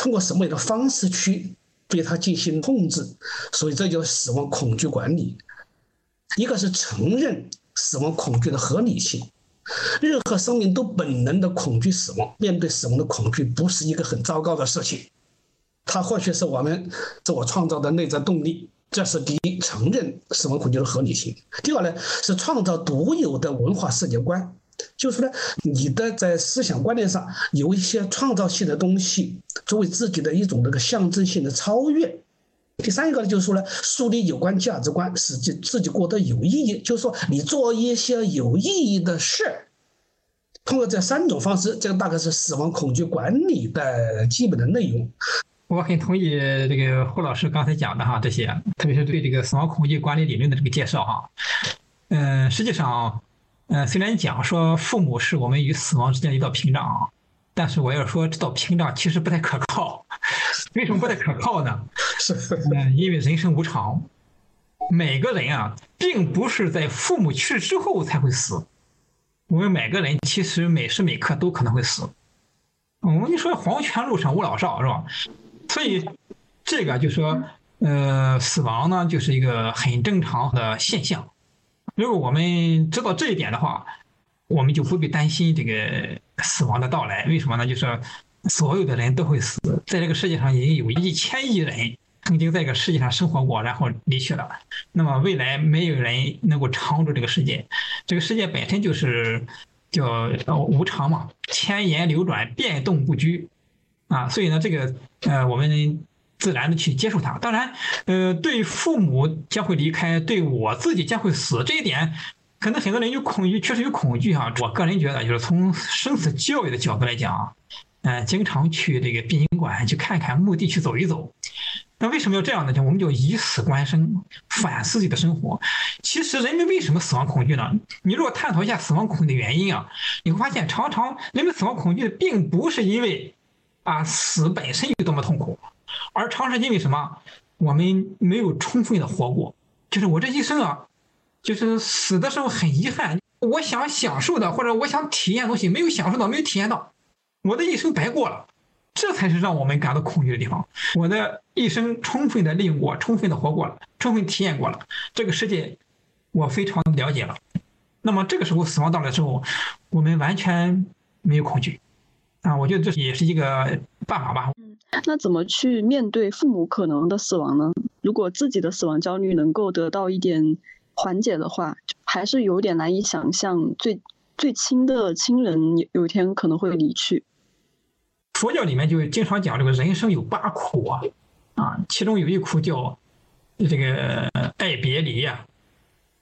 通过什么样的方式去对它进行控制？所以这叫死亡恐惧管理。一个是承认死亡恐惧的合理性，任何生命都本能的恐惧死亡，面对死亡的恐惧不是一个很糟糕的事情，它或许是我们自我创造的内在动力。这是第一，承认死亡恐惧的合理性。第二呢，是创造独有的文化世界观。就是呢，你的在思想观念上有一些创造性的东西，作为自己的一种那个象征性的超越。第三一个呢，就是说呢，树立有关价值观，使自自己过得有意义。就是说，你做一些有意义的事，通过这三种方式，这个大概是死亡恐惧管理的基本的内容。我很同意这个胡老师刚才讲的哈，这些，特别是对这个死亡恐惧管理理论的这个介绍哈。嗯，实际上。嗯，虽然讲说父母是我们与死亡之间的一道屏障啊，但是我要说这道屏障其实不太可靠。为什么不太可靠呢？嗯，因为人生无常，每个人啊，并不是在父母去世之后才会死。我们每个人其实每时每刻都可能会死。我嗯，你说黄泉路上无老少是吧？所以这个就说，呃，死亡呢就是一个很正常的现象。如果我们知道这一点的话，我们就不必担心这个死亡的到来。为什么呢？就是所有的人都会死，在这个世界上已经有一千亿人曾经在这个世界上生活过，然后离去了。那么未来没有人能够长住这个世界，这个世界本身就是叫无常嘛，千言流转，变动不居啊。所以呢，这个呃，我们自然的去接受它。当然，呃，对父母将会离开，对我自己将会死这一点，可能很多人有恐惧，确实有恐惧啊。我个人觉得，就是从生死教育的角度来讲，嗯，经常去这个殡仪馆去看看，墓地去走一走。那为什么要这样呢？就我们就以死观生，反思自己的生活。其实人们为什么死亡恐惧呢？你如果探讨一下死亡恐惧的原因啊，你会发现，常常人们死亡恐惧并不是因为啊死本身有多么痛苦，而常是因为什么？我们没有充分的活过。就是我这一生啊，就是死的时候很遗憾，我想享受的或者我想体验的东西没有享受到，没有体验到，我的一生白过了。这才是让我们感到恐惧的地方。我的一生充分的利用过，充分的活过了，充分体验过了这个世界，我非常了解了。那么这个时候死亡到来之后，我们完全没有恐惧啊！我觉得这也是一个办法吧。嗯，那怎么去面对父母可能的死亡呢？如果自己的死亡焦虑能够得到一点缓解的话，还是有点难以想象最最亲的亲人有有一天可能会离去。佛教里面就经常讲这个人生有八苦啊，啊，其中有一苦叫这个爱别离呀，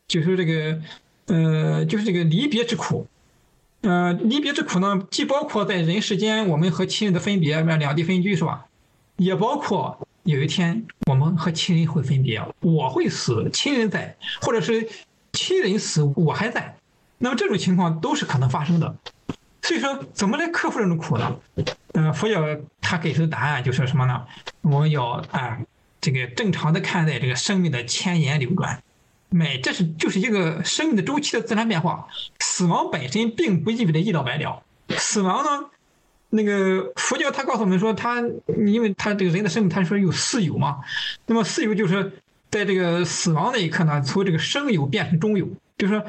就是这个呃，就是这个离别之苦。呃，离别之苦呢，既包括在人世间我们和亲人的分别，那两地分居是吧？也包括有一天我们和亲人会分别，我会死，亲人在，或者是亲人死，我还在，那么这种情况都是可能发生的。所以说，怎么来克服这种苦呢？嗯，佛教他给出的答案就是什么呢？我们要啊，这个正常的看待这个生命的千言流转，每这是就是一个生命的周期的自然变化。死亡本身并不意味着一了百了。死亡呢，那个佛教他告诉我们说，他因为他这个人的生命，他说有四有嘛。那么四有就是在这个死亡那一刻呢，从这个生有变成中有，就是说，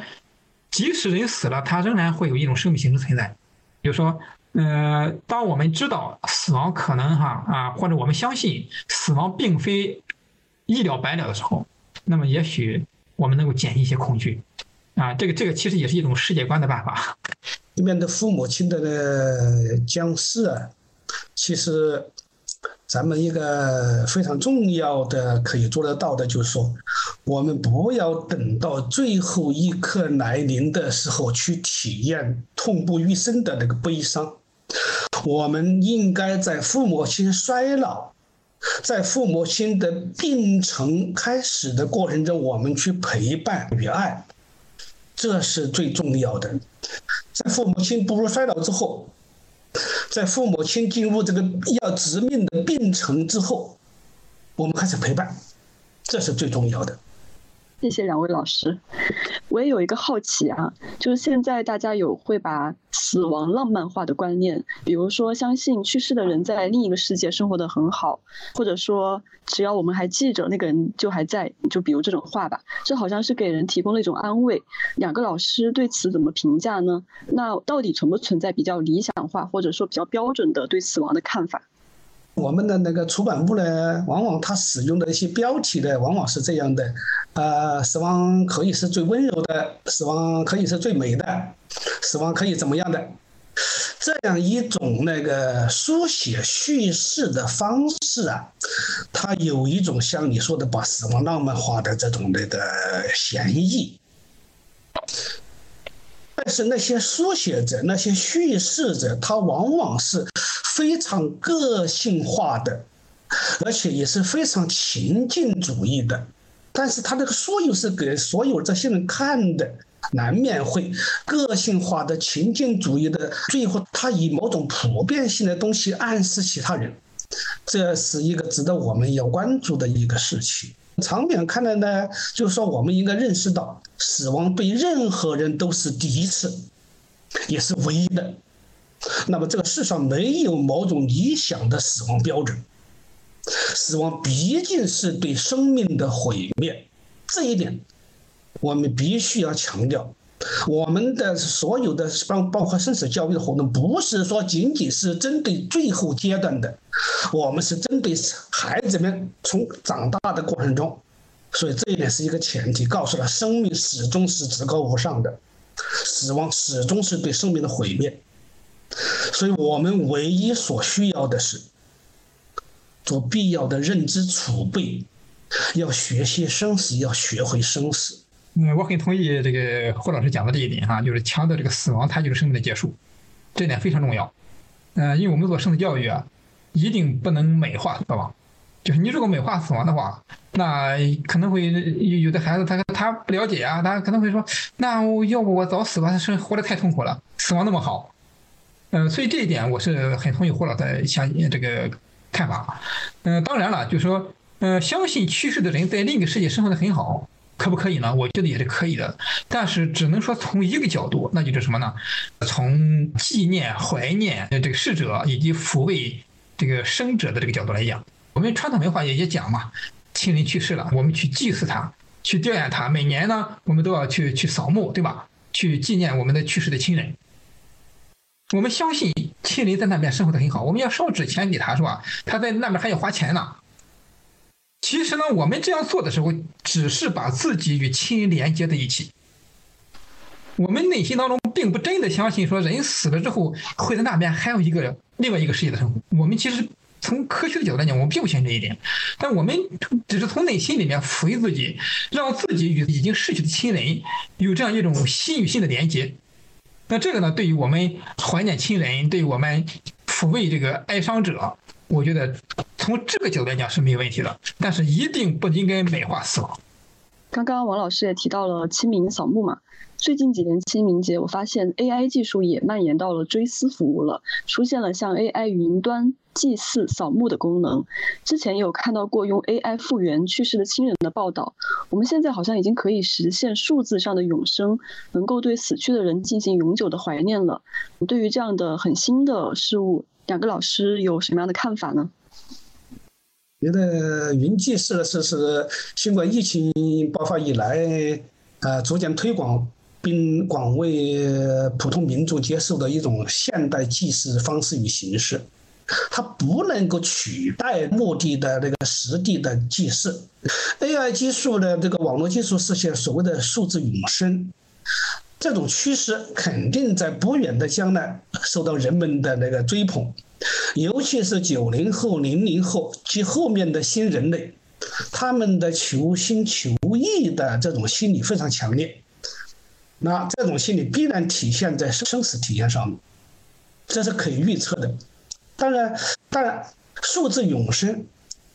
即使人死了，他仍然会有一种生命形式存在。比如说。呃，当我们知道死亡可能哈啊，或者我们相信死亡并非一了百了的时候，那么也许我们能够减一些恐惧啊。这个这个其实也是一种世界观的办法。面对父母亲的僵尸啊，其实咱们一个非常重要的可以做得到的，就是说，我们不要等到最后一刻来临的时候去体验痛不欲生的那个悲伤。我们应该在父母亲衰老，在父母亲的病程开始的过程中，我们去陪伴与爱，这是最重要的。在父母亲步入衰老之后，在父母亲进入这个要直面的病程之后，我们开始陪伴，这是最重要的。谢谢两位老师，我也有一个好奇啊，就是现在大家有会把死亡浪漫化的观念，比如说相信去世的人在另一个世界生活的很好，或者说只要我们还记着那个人就还在，就比如这种话吧，这好像是给人提供了一种安慰。两个老师对此怎么评价呢？那到底存不存在比较理想化或者说比较标准的对死亡的看法？我们的那个出版物呢，往往它使用的一些标题呢，往往是这样的，呃，死亡可以是最温柔的，死亡可以是最美的，死亡可以怎么样的，这样一种那个书写叙事的方式啊，它有一种像你说的把死亡浪漫化的这种那个嫌疑。但是那些书写者、那些叙事者，他往往是非常个性化的，而且也是非常情境主义的。但是他这个书又是给所有这些人看的，难免会个性化的、情境主义的，最后他以某种普遍性的东西暗示其他人，这是一个值得我们要关注的一个事情。长远看来呢，就是说我们应该认识到，死亡对任何人都是第一次，也是唯一的。那么这个世上没有某种理想的死亡标准，死亡毕竟是对生命的毁灭，这一点我们必须要强调。我们的所有的包包括生死教育的活动，不是说仅仅是针对最后阶段的，我们是针对孩子们从长大的过程中，所以这一点是一个前提，告诉了生命始终是至高无上的，死亡始终是对生命的毁灭，所以我们唯一所需要的是做必要的认知储备，要学习生死，要学会生死。嗯，我很同意这个胡老师讲的这一点哈，就是强调这个死亡它就是生命的结束，这点非常重要。嗯，因为我们做生死教育啊，一定不能美化死亡。就是你如果美化死亡的话，那可能会有的孩子他他不了解啊，他可能会说，那要不我早死吧，他生活得太痛苦了，死亡那么好。嗯，所以这一点我是很同意胡老的相这个看法。嗯，当然了，就是说，嗯，相信去世的人在另一个世界生活的很好，可不可以呢？我觉得也是可以的，但是只能说从一个角度，那就是什么呢？从纪念、怀念这个逝者以及抚慰这个生者的这个角度来讲。我们传统文化也也讲嘛，亲人去世了，我们去祭祀他，去吊唁他。每年呢，我们都要去去扫墓，对吧？去纪念我们的去世的亲人。我们相信亲人在那边生活的很好，我们要烧纸钱给他，是吧？他在那边还要花钱呢。其实呢，我们这样做的时候，只是把自己与亲人连接在一起。我们内心当中并不真的相信说，人死了之后会在那边还有一个另外一个世界的生活。我们其实。从科学的角度来讲，我们并不信这一点，但我们只是从内心里面抚慰自己，让自己与已经逝去的亲人有这样一种心与心的连接。那这个呢，对于我们怀念亲人，对于我们抚慰这个哀伤者，我觉得从这个角度来讲是没有问题的。但是一定不应该美化死亡。刚刚王老师也提到了清明扫墓嘛。最近几年清明节，我发现 AI 技术也蔓延到了追思服务了，出现了像 AI 云端祭祀扫墓的功能。之前有看到过用 AI 复原去世的亲人的报道。我们现在好像已经可以实现数字上的永生，能够对死去的人进行永久的怀念了。对于这样的很新的事物，两个老师有什么样的看法呢？觉得云祭祀的是是新冠疫情爆发以来，呃，逐渐推广。并广为普通民众接受的一种现代祭祀方式与形式，它不能够取代墓地的那个实地的祭祀。AI 技术的这个网络技术实现所谓的数字永生，这种趋势肯定在不远的将来受到人们的那个追捧，尤其是九零后、零零后及后面的新人类，他们的求新求异的这种心理非常强烈。那这种心理必然体现在生死体验上，这是可以预测的。当然，当然，数字永生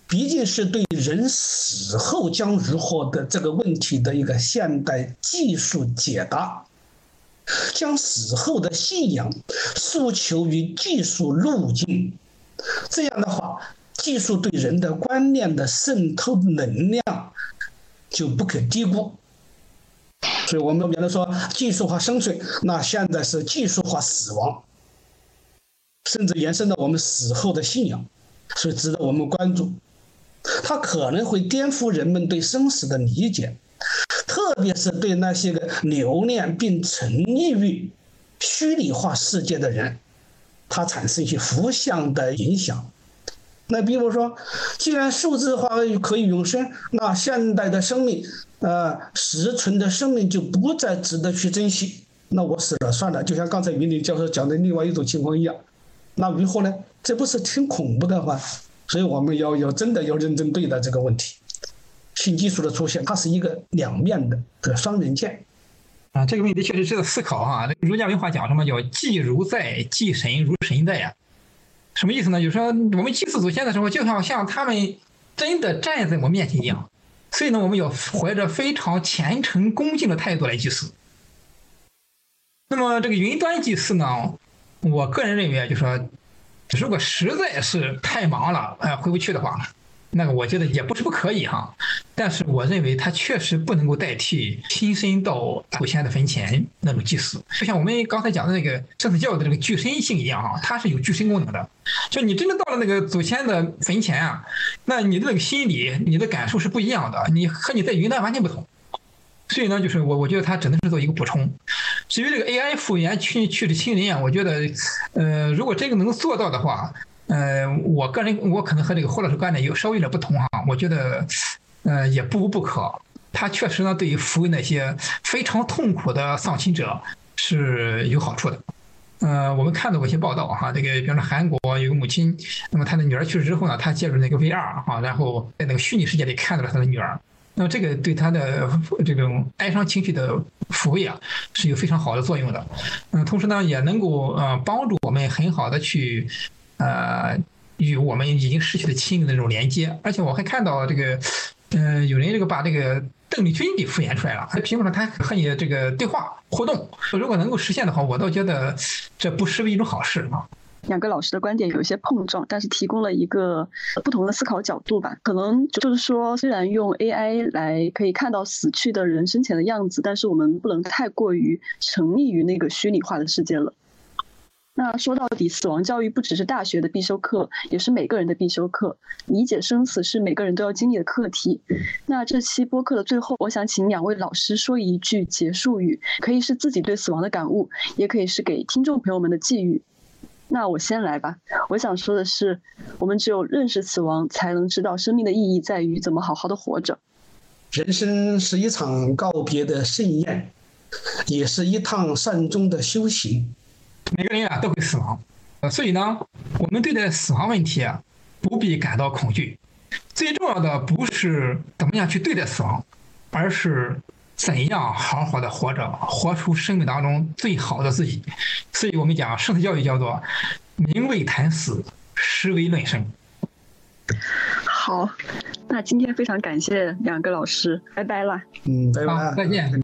毕竟是对人死后将如何的这个问题的一个现代技术解答，将死后的信仰诉求于技术路径。这样的话，技术对人的观念的渗透能量就不可低估。所以我们原来说技术化生存，那现在是技术化死亡，甚至延伸到我们死后的信仰，所以值得我们关注。它可能会颠覆人们对生死的理解，特别是对那些个留恋并沉溺于虚拟化世界的人，它产生一些负向的影响。那比如说，既然数字化可以永生，那现代的生命。呃，实存的生命就不再值得去珍惜。那我死了算了，就像刚才云林教授讲的另外一种情况一样。那如何呢？这不是挺恐怖的吗？所以我们要要真的要认真对待这个问题。新技术的出现，它是一个两面的的双刃剑。啊，这个问题确实值得思考哈。儒家文化讲什么叫祭如在，祭神如神在呀？什么意思呢？就是说我们祭祀祖先的时候，就像像他们真的站在我面前一样。所以呢，我们要怀着非常虔诚恭敬的态度来祭祀。那么这个云端祭祀呢，我个人认为啊，就说如果实在是太忙了，哎，回不去的话。那个我觉得也不是不可以哈，但是我认为它确实不能够代替亲身到祖先的坟前那种祭祀，就像我们刚才讲的那个生死教育的这个具身性一样哈，它是有具身功能的。就你真的到了那个祖先的坟前啊，那你的那个心理、你的感受是不一样的，你和你在云端完全不同。所以呢，就是我我觉得它只能是做一个补充。至于这个 AI 复原去去的亲人啊，我觉得，呃，如果真的能做到的话。呃，我个人我可能和这个霍老师观点有稍微有点不同哈，我觉得，呃，也不无不可。他确实呢，对于抚慰那些非常痛苦的丧亲者是有好处的。呃，我们看到过一些报道哈，这个比方说韩国有个母亲，那么她的女儿去世之后呢，她借助那个 VR 哈，然后在那个虚拟世界里看到了她的女儿。那么这个对她的这种哀伤情绪的抚慰啊，是有非常好的作用的。嗯，同时呢，也能够呃帮助我们很好的去呃与我们已经失去的亲人的这种连接。而且我还看到这个，嗯，有人这个把这个邓丽君给复原出来了，在屏幕上他和你这个对话互动。如果能够实现的话，我倒觉得这不失为一种好事啊。两个老师的观点有一些碰撞，但是提供了一个不同的思考角度吧。可能就是说，虽然用 AI 来可以看到死去的人生前的样子，但是我们不能太过于沉溺于那个虚拟化的世界了。那说到底，死亡教育不只是大学的必修课，也是每个人的必修课。理解生死是每个人都要经历的课题。那这期播客的最后，我想请两位老师说一句结束语，可以是自己对死亡的感悟，也可以是给听众朋友们的寄语。那我先来吧。我想说的是，我们只有认识死亡，才能知道生命的意义在于怎么好好的活着。人生是一场告别的盛宴，也是一趟善终的修行。每个人啊都会死亡，呃所以呢，我们对待死亡问题啊不必感到恐惧。最重要的不是怎么样去对待死亡，而是怎样好好的活着，活出生命当中最好的自己。所以我们讲生死教育叫做“名为谈死，实为论生”。好，那今天非常感谢两个老师，拜拜了。嗯，拜拜，再见。